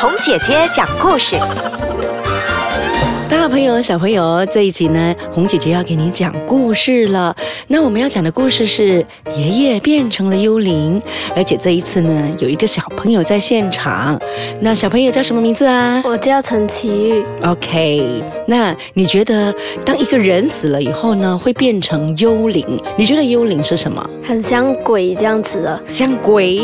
红姐姐讲故事。大朋友、小朋友，这一集呢，红姐姐要给你讲故事了。那我们要讲的故事是爷爷变成了幽灵，而且这一次呢，有一个小朋友在现场。那小朋友叫什么名字啊我叫陈奇玉，？OK，那你觉得当一个人死了以后呢，会变成幽灵？你觉得幽灵是什么？很像鬼这样子的。像鬼，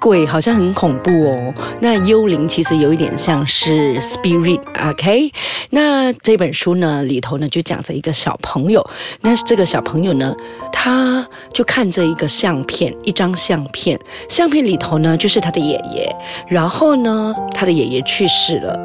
鬼好像很恐怖哦。那幽灵其实有一点像是 spirit，OK？、那这本书呢里头呢就讲着一个小朋友，那这个小朋友呢，他就看着一个相片，一张相片，相片里头呢就是他的爷爷，然后呢他的爷爷去世了。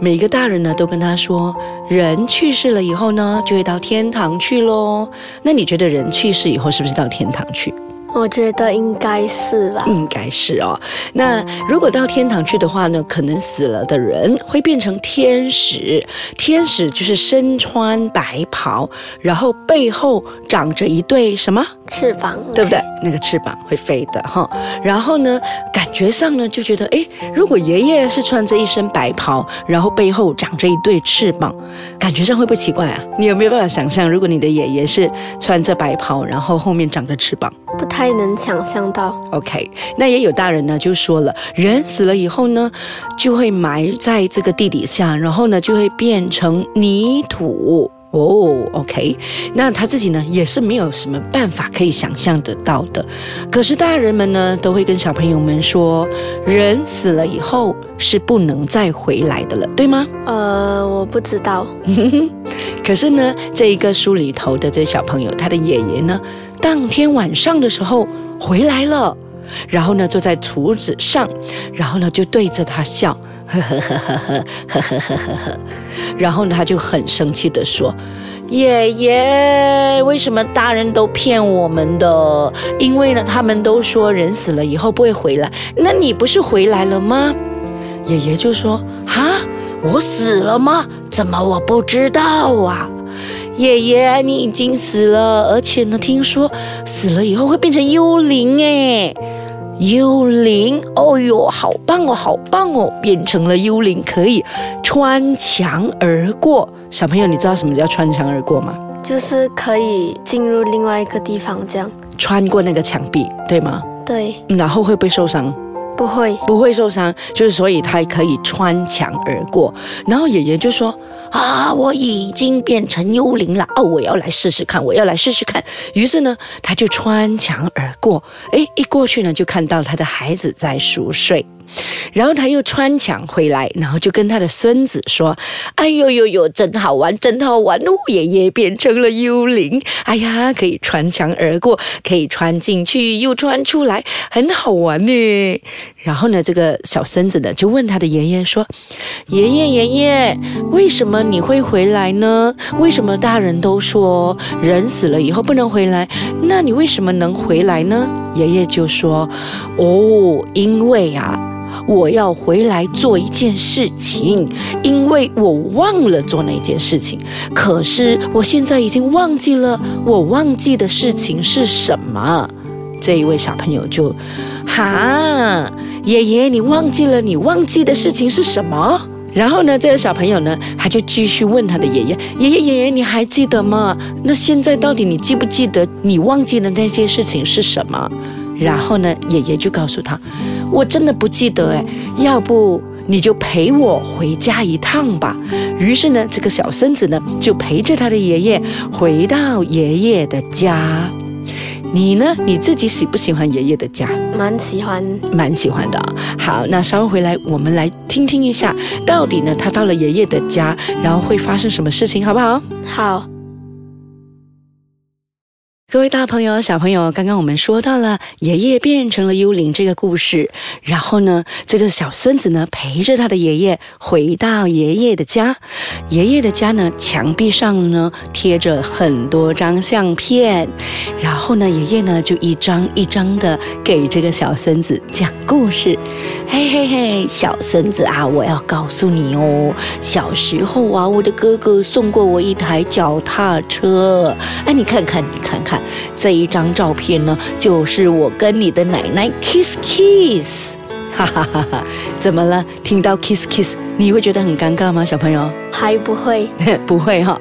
每一个大人呢都跟他说，人去世了以后呢，就会到天堂去喽。那你觉得人去世以后是不是到天堂去？我觉得应该是吧。应该是哦。那如果到天堂去的话呢，可能死了的人会变成天使。天使就是身穿白袍，然后背后长着一对什么？翅膀，对不对？那个翅膀会飞的哈。然后呢，感觉上呢就觉得，哎，如果爷爷是穿着一身白袍，然后背后长着一对翅膀，感觉上会不会奇怪啊？你有没有办法想象，如果你的爷爷是穿着白袍，然后后面长着翅膀？不太能想象到。OK，那也有大人呢就说了，人死了以后呢，就会埋在这个地底下，然后呢就会变成泥土。哦，OK，那他自己呢也是没有什么办法可以想象得到的。可是大人们呢都会跟小朋友们说，人死了以后是不能再回来的了，对吗？呃，我不知道。可是呢，这一个书里头的这小朋友，他的爷爷呢，当天晚上的时候回来了，然后呢坐在厨子上，然后呢就对着他笑，呵呵呵呵呵呵呵呵呵呵，然后呢他就很生气的说。爷爷，为什么大人都骗我们的？因为呢，他们都说人死了以后不会回来。那你不是回来了吗？爷爷就说：“哈，我死了吗？怎么我不知道啊？”爷爷，你已经死了，而且呢，听说死了以后会变成幽灵哎。幽灵，哦哟，好棒哦，好棒哦！变成了幽灵，可以穿墙而过。小朋友，你知道什么叫穿墙而过吗？就是可以进入另外一个地方，这样。穿过那个墙壁，对吗？对，然后会不会受伤？不会。不会受伤，就是所以他可以穿墙而过。然后爷爷就说：“啊，我已经变成幽灵了哦，我要来试试看，我要来试试看。”于是呢，他就穿墙而过。诶，一过去呢，就看到他的孩子在熟睡。然后他又穿墙回来，然后就跟他的孙子说：“哎呦呦呦，真好玩，真好玩哦！爷爷变成了幽灵，哎呀，可以穿墙而过，可以穿进去又穿出来，很好玩呢。”然后呢，这个小孙子呢就问他的爷爷说：“爷爷爷爷，为什么你会回来呢？为什么大人都说人死了以后不能回来？那你为什么能回来呢？”爷爷就说：“哦，因为啊。”我要回来做一件事情，因为我忘了做那件事情。可是我现在已经忘记了，我忘记的事情是什么？这一位小朋友就，哈，爷爷，你忘记了你忘记的事情是什么？然后呢，这个小朋友呢，他就继续问他的爷爷：“爷爷，爷爷，你还记得吗？那现在到底你记不记得你忘记的那件事情是什么？”然后呢，爷爷就告诉他：“我真的不记得哎，要不你就陪我回家一趟吧。”于是呢，这个小孙子呢就陪着他的爷爷回到爷爷的家。你呢？你自己喜不喜欢爷爷的家？蛮喜欢。蛮喜欢的啊。好，那稍后回来我们来听听一下，到底呢他到了爷爷的家，然后会发生什么事情，好不好？好，各位大朋友、小朋友，刚刚我们说到了爷爷变成了幽灵这个故事，然后呢，这个小孙子呢陪着他的爷爷回到爷爷的家，爷爷的家呢墙壁上呢贴着很多张相片，然后呢，爷爷呢就一张一张的给这个小孙子讲故事，嘿嘿嘿，小孙子啊，我要告诉你哦，小时候啊，我的哥哥送过我一台脚踏车，哎，你看看，你看看。这一张照片呢，就是我跟你的奶奶 kiss kiss。哈哈哈哈！怎么了？听到 kiss kiss，你会觉得很尴尬吗，小朋友？还不会，不会哈。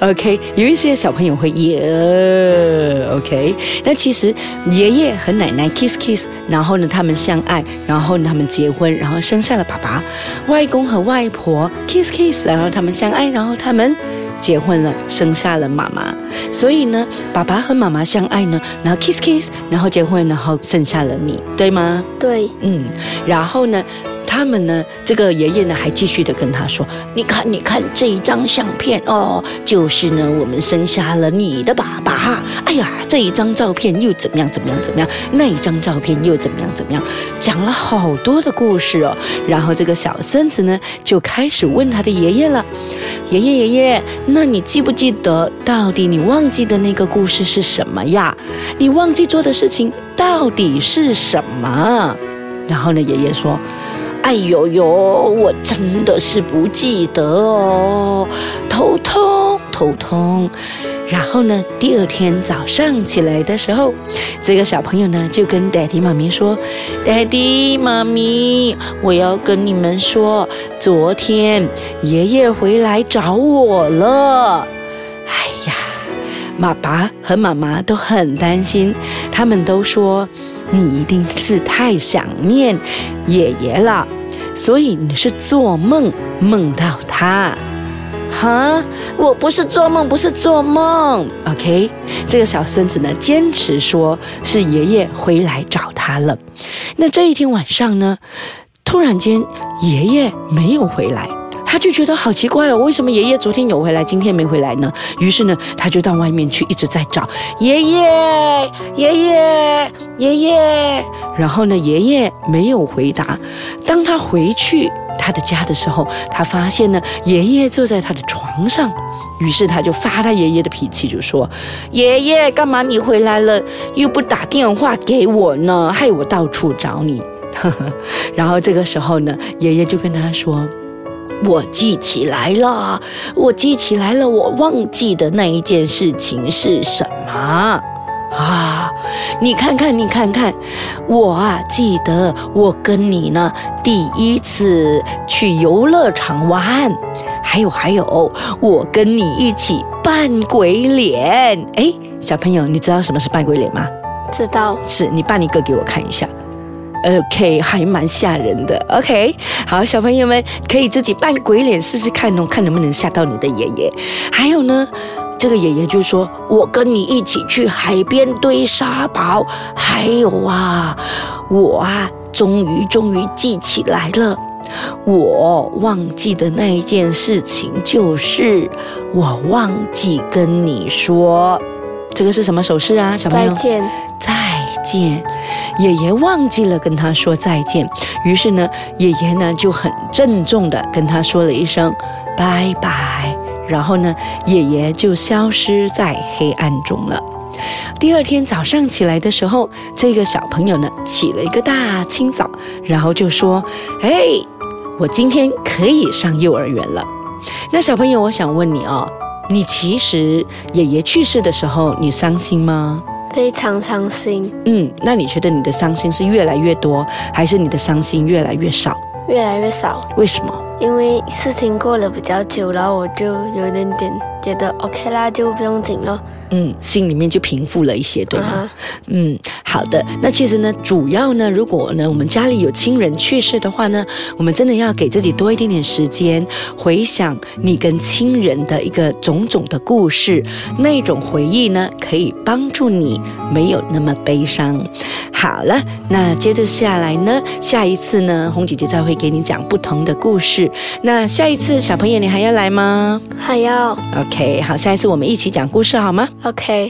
OK，有一些小朋友会耶。OK，那其实爷爷和奶奶 kiss kiss，然后呢，他们相爱，然后呢，他们结婚，然后生下了爸爸。外公和外婆 kiss kiss，然后他们相爱，然后他们。结婚了，生下了妈妈，所以呢，爸爸和妈妈相爱呢，然后 kiss kiss，然后结婚，然后生下了你，对吗？对，嗯，然后呢？他们呢？这个爷爷呢，还继续的跟他说：“你看，你看这一张相片哦，就是呢，我们生下了你的爸爸。哎呀，这一张照片又怎么样？怎么样？怎么样？那一张照片又怎么样？怎么样？讲了好多的故事哦。然后这个小孙子呢，就开始问他的爷爷了：爷爷，爷爷，那你记不记得到底你忘记的那个故事是什么呀？你忘记做的事情到底是什么？然后呢，爷爷说。”哎呦呦，我真的是不记得哦，头痛头痛。然后呢，第二天早上起来的时候，这个小朋友呢就跟爹地妈咪说：“爹地妈咪，我要跟你们说，昨天爷爷回来找我了。”哎呀，爸爸和妈妈都很担心，他们都说。你一定是太想念爷爷了，所以你是做梦梦到他，哈？我不是做梦，不是做梦。OK，这个小孙子呢，坚持说是爷爷回来找他了。那这一天晚上呢，突然间爷爷没有回来。他就觉得好奇怪哦，为什么爷爷昨天有回来，今天没回来呢？于是呢，他就到外面去，一直在找爷爷，爷爷，爷爷。然后呢，爷爷没有回答。当他回去他的家的时候，他发现呢，爷爷坐在他的床上。于是他就发他爷爷的脾气，就说：“爷爷，干嘛你回来了又不打电话给我呢？害我到处找你。”然后这个时候呢，爷爷就跟他说。我记起来了，我记起来了，我忘记的那一件事情是什么啊？你看看，你看看，我啊记得我跟你呢第一次去游乐场玩，还有还有，我跟你一起扮鬼脸。哎，小朋友，你知道什么是扮鬼脸吗？知道，是你扮一个给我看一下。OK，还蛮吓人的。OK，好，小朋友们可以自己扮鬼脸试试看哦，看能不能吓到你的爷爷。还有呢，这个爷爷就说：“我跟你一起去海边堆沙堡。”还有啊，我啊，终于终于记起来了，我忘记的那一件事情就是我忘记跟你说，这个是什么手势啊，小朋友？再见。再。见，爷爷忘记了跟他说再见，于是呢，爷爷呢就很郑重的跟他说了一声拜拜，然后呢，爷爷就消失在黑暗中了。第二天早上起来的时候，这个小朋友呢起了一个大清早，然后就说：“哎，我今天可以上幼儿园了。”那小朋友，我想问你哦，你其实爷爷去世的时候，你伤心吗？非常伤心。嗯，那你觉得你的伤心是越来越多，还是你的伤心越来越少？越来越少。为什么？因为事情过了比较久然后，我就有点点觉得 OK 啦，就不用紧了。嗯，心里面就平复了一些，对吗？嗯，好的。那其实呢，主要呢，如果呢，我们家里有亲人去世的话呢，我们真的要给自己多一点点时间，回想你跟亲人的一个种种的故事，那种回忆呢，可以帮助你没有那么悲伤。好了，那接着下来呢，下一次呢，红姐姐再会给你讲不同的故事。那下一次小朋友，你还要来吗？还要。OK，好，下一次我们一起讲故事好吗？OK。